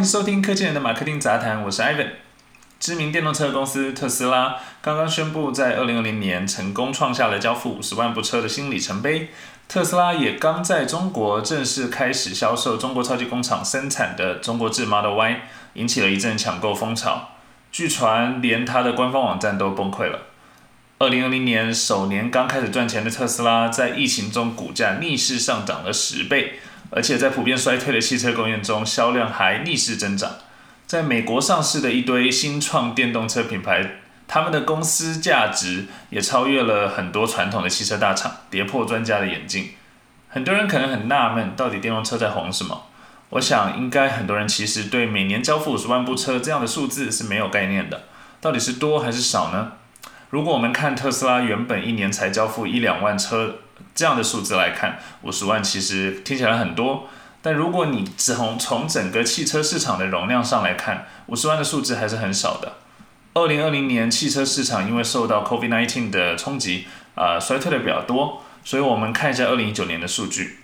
迎收听科技人的马克丁杂谈，我是 Ivan。知名电动车公司特斯拉刚刚宣布，在二零二零年成功创下了交付五十万部车的新里程碑。特斯拉也刚在中国正式开始销售中国超级工厂生产的中国制 Model Y，引起了一阵抢购风潮。据传，连它的官方网站都崩溃了。二零二零年首年刚开始赚钱的特斯拉，在疫情中股价逆势上涨了十倍，而且在普遍衰退的汽车工业中，销量还逆势增长。在美国上市的一堆新创电动车品牌，他们的公司价值也超越了很多传统的汽车大厂，跌破专家的眼镜。很多人可能很纳闷，到底电动车在红什么？我想，应该很多人其实对每年交付五十万部车这样的数字是没有概念的。到底是多还是少呢？如果我们看特斯拉原本一年才交付一两万车这样的数字来看，五十万其实听起来很多。但如果你从从整个汽车市场的容量上来看，五十万的数字还是很少的。二零二零年汽车市场因为受到 COVID-19 的冲击，啊，衰退的比较多。所以我们看一下二零一九年的数据。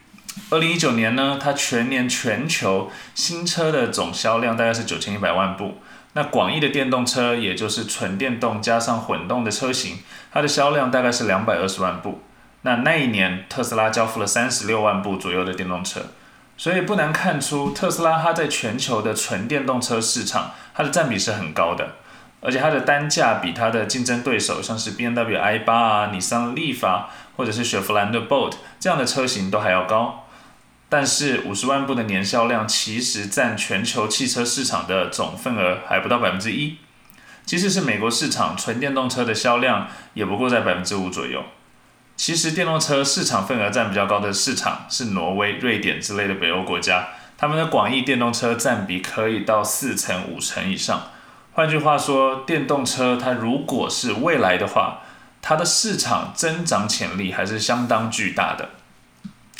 二零一九年呢，它全年全球新车的总销量大概是九千一百万部。那广义的电动车，也就是纯电动加上混动的车型，它的销量大概是两百二十万部。那那一年，特斯拉交付了三十六万部左右的电动车，所以不难看出，特斯拉它在全球的纯电动车市场，它的占比是很高的，而且它的单价比它的竞争对手，像是 B M W i 八啊、尼桑利法或者是雪佛兰的 Bolt 这样的车型都还要高。但是五十万部的年销量其实占全球汽车市场的总份额还不到百分之一，即使是美国市场纯电动车的销量也不过在百分之五左右。其实电动车市场份额占比较高的市场是挪威、瑞典之类的北欧国家，他们的广义电动车占比可以到四成、五成以上。换句话说，电动车它如果是未来的话，它的市场增长潜力还是相当巨大的。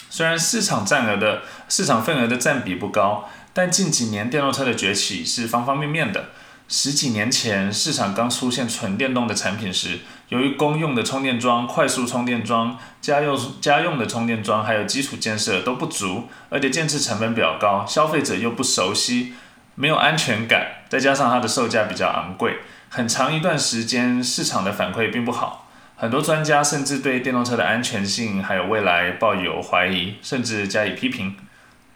虽然市场占额的市场份额的占比不高，但近几年电动车的崛起是方方面面的。十几年前市场刚出现纯电动的产品时，由于公用的充电桩、快速充电桩、家用家用的充电桩还有基础建设都不足，而且建设成本比较高，消费者又不熟悉，没有安全感，再加上它的售价比较昂贵，很长一段时间市场的反馈并不好。很多专家甚至对电动车的安全性还有未来抱有怀疑，甚至加以批评。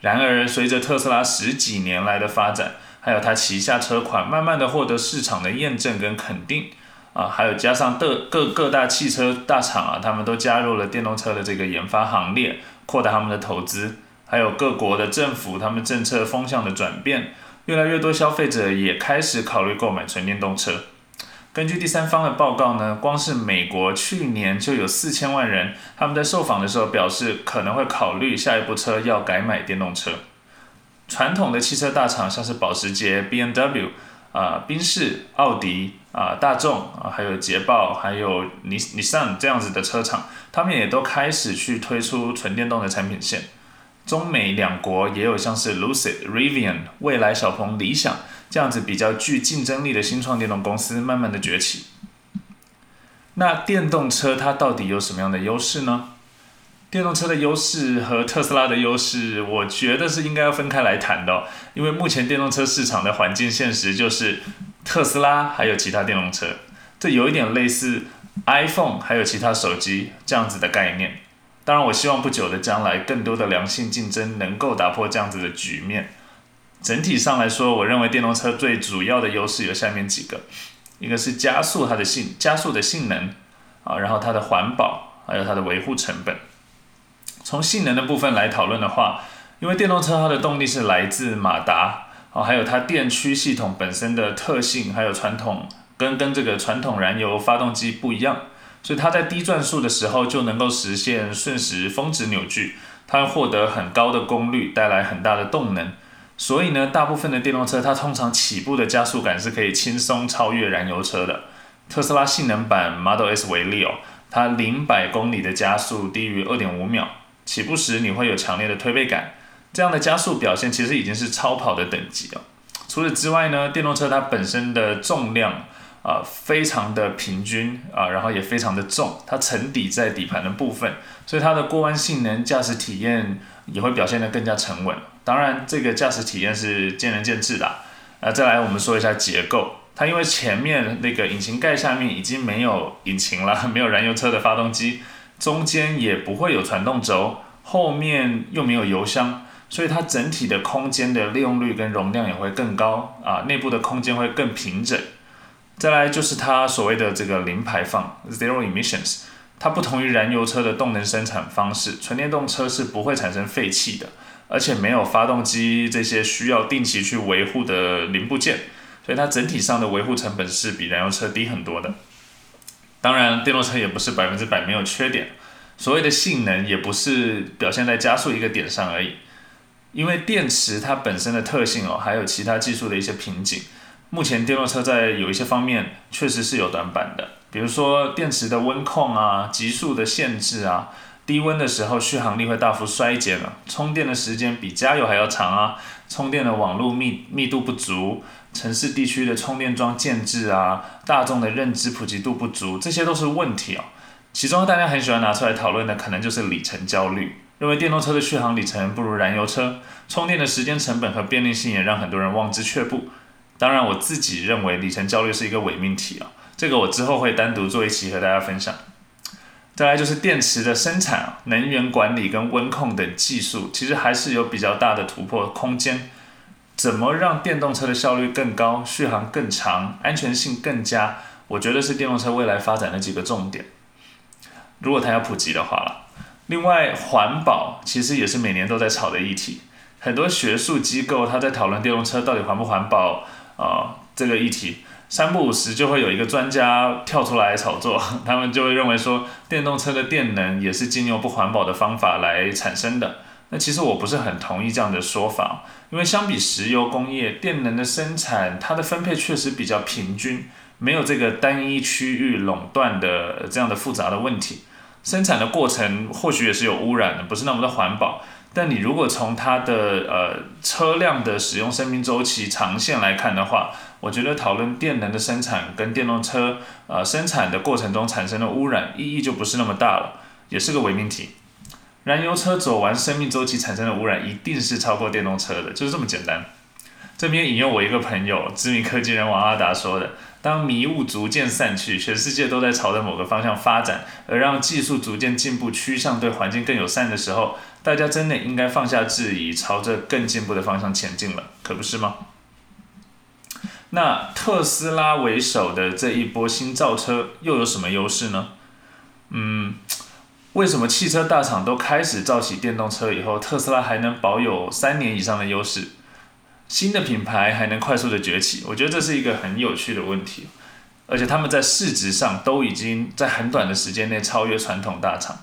然而，随着特斯拉十几年来的发展，还有它旗下车款慢慢的获得市场的验证跟肯定，啊，还有加上各各各大汽车大厂啊，他们都加入了电动车的这个研发行列，扩大他们的投资，还有各国的政府他们政策风向的转变，越来越多消费者也开始考虑购买纯电动车。根据第三方的报告呢，光是美国去年就有四千万人，他们在受访的时候表示可能会考虑下一部车要改买电动车。传统的汽车大厂像是保时捷、B M W 啊、宾士、奥迪啊、大众啊，还有捷豹，还有尼尼桑这样子的车厂，他们也都开始去推出纯电动的产品线。中美两国也有像是 Lucid、Rivian、未来小鹏、理想。这样子比较具竞争力的新创电动公司慢慢的崛起。那电动车它到底有什么样的优势呢？电动车的优势和特斯拉的优势，我觉得是应该要分开来谈的。因为目前电动车市场的环境现实就是特斯拉还有其他电动车，这有一点类似 iPhone 还有其他手机这样子的概念。当然，我希望不久的将来，更多的良性竞争能够打破这样子的局面。整体上来说，我认为电动车最主要的优势有下面几个：一个是加速它的性加速的性能啊，然后它的环保，还有它的维护成本。从性能的部分来讨论的话，因为电动车它的动力是来自马达啊，还有它电驱系统本身的特性，还有传统跟跟这个传统燃油发动机不一样，所以它在低转速的时候就能够实现瞬时峰值扭矩，它获得很高的功率，带来很大的动能。所以呢，大部分的电动车它通常起步的加速感是可以轻松超越燃油车的。特斯拉性能版 Model S 为例哦，它零百公里的加速低于二点五秒，起步时你会有强烈的推背感。这样的加速表现其实已经是超跑的等级了。除此之外呢，电动车它本身的重量啊非常的平均啊，然后也非常的重，它沉底在底盘的部分，所以它的过弯性能、驾驶体验也会表现得更加沉稳。当然，这个驾驶体验是见仁见智的。那再来，我们说一下结构。它因为前面那个引擎盖下面已经没有引擎了，没有燃油车的发动机，中间也不会有传动轴，后面又没有油箱，所以它整体的空间的利用率跟容量也会更高啊，内部的空间会更平整。再来就是它所谓的这个零排放 （zero emissions），它不同于燃油车的动能生产方式，纯电动车是不会产生废气的。而且没有发动机这些需要定期去维护的零部件，所以它整体上的维护成本是比燃油车低很多的。当然，电动车也不是百分之百没有缺点，所谓的性能也不是表现在加速一个点上而已。因为电池它本身的特性哦，还有其他技术的一些瓶颈，目前电动车在有一些方面确实是有短板的，比如说电池的温控啊、极速的限制啊。低温的时候，续航力会大幅衰减了，充电的时间比加油还要长啊，充电的网络密密度不足，城市地区的充电桩建制啊，大众的认知普及度不足，这些都是问题哦。其中大家很喜欢拿出来讨论的，可能就是里程焦虑，认为电动车的续航里程不如燃油车，充电的时间成本和便利性也让很多人望之却步。当然，我自己认为里程焦虑是一个伪命题啊，这个我之后会单独做一期和大家分享。再来就是电池的生产、能源管理跟温控等技术，其实还是有比较大的突破空间。怎么让电动车的效率更高、续航更长、安全性更佳？我觉得是电动车未来发展的几个重点。如果它要普及的话了。另外，环保其实也是每年都在炒的议题。很多学术机构它在讨论电动车到底环不环保啊这个议题。三不五时就会有一个专家跳出来炒作，他们就会认为说电动车的电能也是经由不环保的方法来产生的。那其实我不是很同意这样的说法，因为相比石油工业，电能的生产它的分配确实比较平均，没有这个单一区域垄断的这样的复杂的问题。生产的过程或许也是有污染的，不是那么的环保。但你如果从它的呃车辆的使用生命周期长线来看的话，我觉得讨论电能的生产跟电动车呃生产的过程中产生的污染意义就不是那么大了，也是个伪命题。燃油车走完生命周期产生的污染一定是超过电动车的，就是这么简单。这边引用我一个朋友知名科技人王阿达说的：“当迷雾逐渐散去，全世界都在朝着某个方向发展，而让技术逐渐进步，趋向对环境更友善的时候，大家真的应该放下质疑，朝着更进步的方向前进了，可不是吗？”那特斯拉为首的这一波新造车又有什么优势呢？嗯，为什么汽车大厂都开始造起电动车以后，特斯拉还能保有三年以上的优势？新的品牌还能快速的崛起，我觉得这是一个很有趣的问题，而且他们在市值上都已经在很短的时间内超越传统大厂。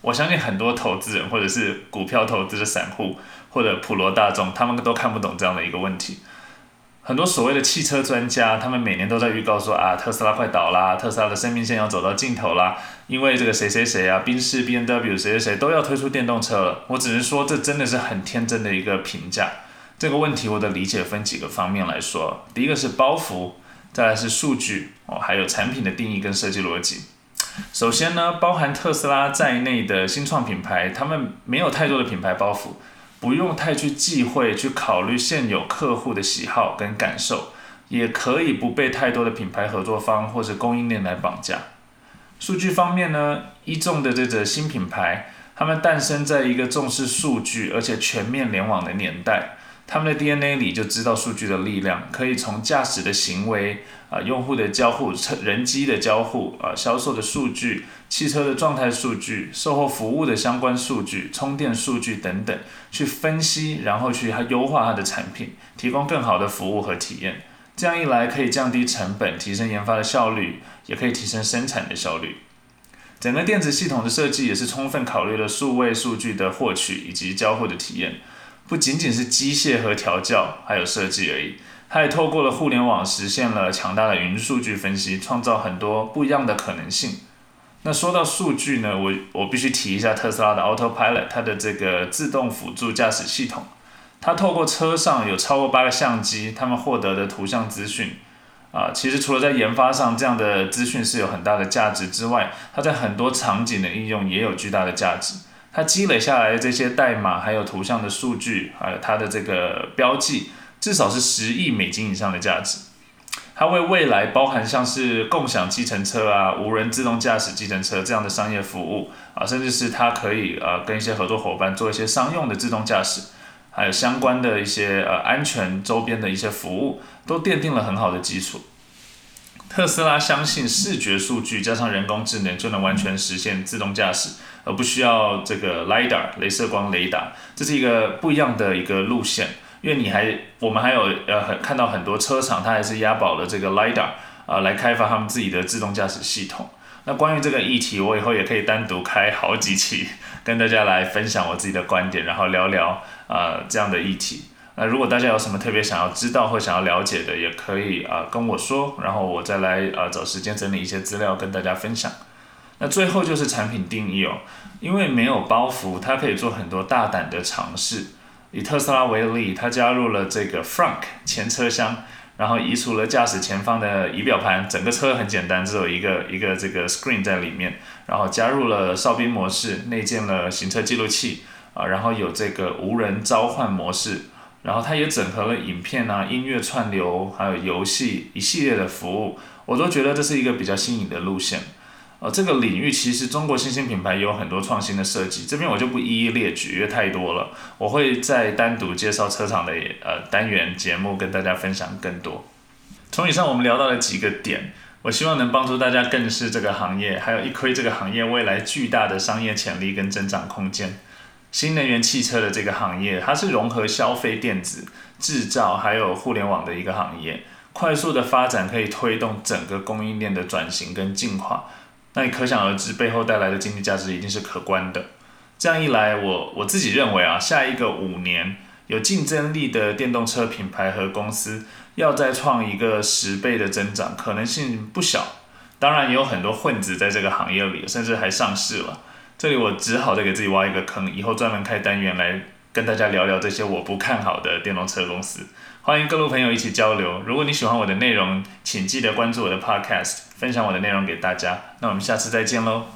我相信很多投资人或者是股票投资的散户或者普罗大众，他们都看不懂这样的一个问题。很多所谓的汽车专家，他们每年都在预告说啊，特斯拉快倒啦，特斯拉的生命线要走到尽头啦，因为这个谁谁谁啊，宾士、B N W 谁谁谁都要推出电动车了。我只能说，这真的是很天真的一个评价。这个问题我的理解分几个方面来说，第一个是包袱，再来是数据哦，还有产品的定义跟设计逻辑。首先呢，包含特斯拉在内的新创品牌，他们没有太多的品牌包袱，不用太去忌讳去考虑现有客户的喜好跟感受，也可以不被太多的品牌合作方或者供应链来绑架。数据方面呢，一众的这个新品牌，他们诞生在一个重视数据而且全面联网的年代。他们的 DNA 里就知道数据的力量，可以从驾驶的行为啊、用户的交互、车人机的交互啊、销售的数据、汽车的状态数据、售后服务的相关数据、充电数据等等，去分析，然后去优化它的产品，提供更好的服务和体验。这样一来，可以降低成本，提升研发的效率，也可以提升生产的效率。整个电子系统的设计也是充分考虑了数位数据的获取以及交互的体验。不仅仅是机械和调教，还有设计而已。它也透过了互联网实现了强大的云数据分析，创造很多不一样的可能性。那说到数据呢，我我必须提一下特斯拉的 Autopilot，它的这个自动辅助驾驶系统。它透过车上有超过八个相机，他们获得的图像资讯，啊，其实除了在研发上这样的资讯是有很大的价值之外，它在很多场景的应用也有巨大的价值。它积累下来的这些代码还有图像的数据，还有它的这个标记，至少是十亿美金以上的价值。它为未来包含像是共享计程车啊、无人自动驾驶计程车这样的商业服务啊，甚至是它可以呃跟一些合作伙伴做一些商用的自动驾驶，还有相关的一些呃安全周边的一些服务，都奠定了很好的基础。特斯拉相信视觉数据加上人工智能就能完全实现自动驾驶，而不需要这个 lidar 镭射光雷达，这是一个不一样的一个路线。因为你还我们还有呃很看到很多车厂，它还是押宝了这个 lidar 啊来开发他们自己的自动驾驶系统。那关于这个议题，我以后也可以单独开好几期，跟大家来分享我自己的观点，然后聊聊啊这样的议题。那如果大家有什么特别想要知道或想要了解的，也可以啊跟我说，然后我再来啊找时间整理一些资料跟大家分享。那最后就是产品定义哦，因为没有包袱，它可以做很多大胆的尝试。以特斯拉为例，它加入了这个 frunk 前车厢，然后移除了驾驶前方的仪表盘，整个车很简单，只有一个一个这个 screen 在里面，然后加入了哨兵模式，内建了行车记录器啊，然后有这个无人召唤模式。然后它也整合了影片啊、音乐串流，还有游戏一系列的服务，我都觉得这是一个比较新颖的路线。呃，这个领域其实中国新兴品牌也有很多创新的设计，这边我就不一一列举，因为太多了。我会再单独介绍车厂的呃单元节目，跟大家分享更多。从以上我们聊到了几个点，我希望能帮助大家更视这个行业，还有一窥这个行业未来巨大的商业潜力跟增长空间。新能源汽车的这个行业，它是融合消费电子、制造还有互联网的一个行业，快速的发展可以推动整个供应链的转型跟进化。那你可想而知，背后带来的经济价值一定是可观的。这样一来，我我自己认为啊，下一个五年有竞争力的电动车品牌和公司，要再创一个十倍的增长，可能性不小。当然，也有很多混子在这个行业里，甚至还上市了。这里我只好再给自己挖一个坑，以后专门开单元来跟大家聊聊这些我不看好的电动车公司。欢迎各路朋友一起交流。如果你喜欢我的内容，请记得关注我的 Podcast，分享我的内容给大家。那我们下次再见喽。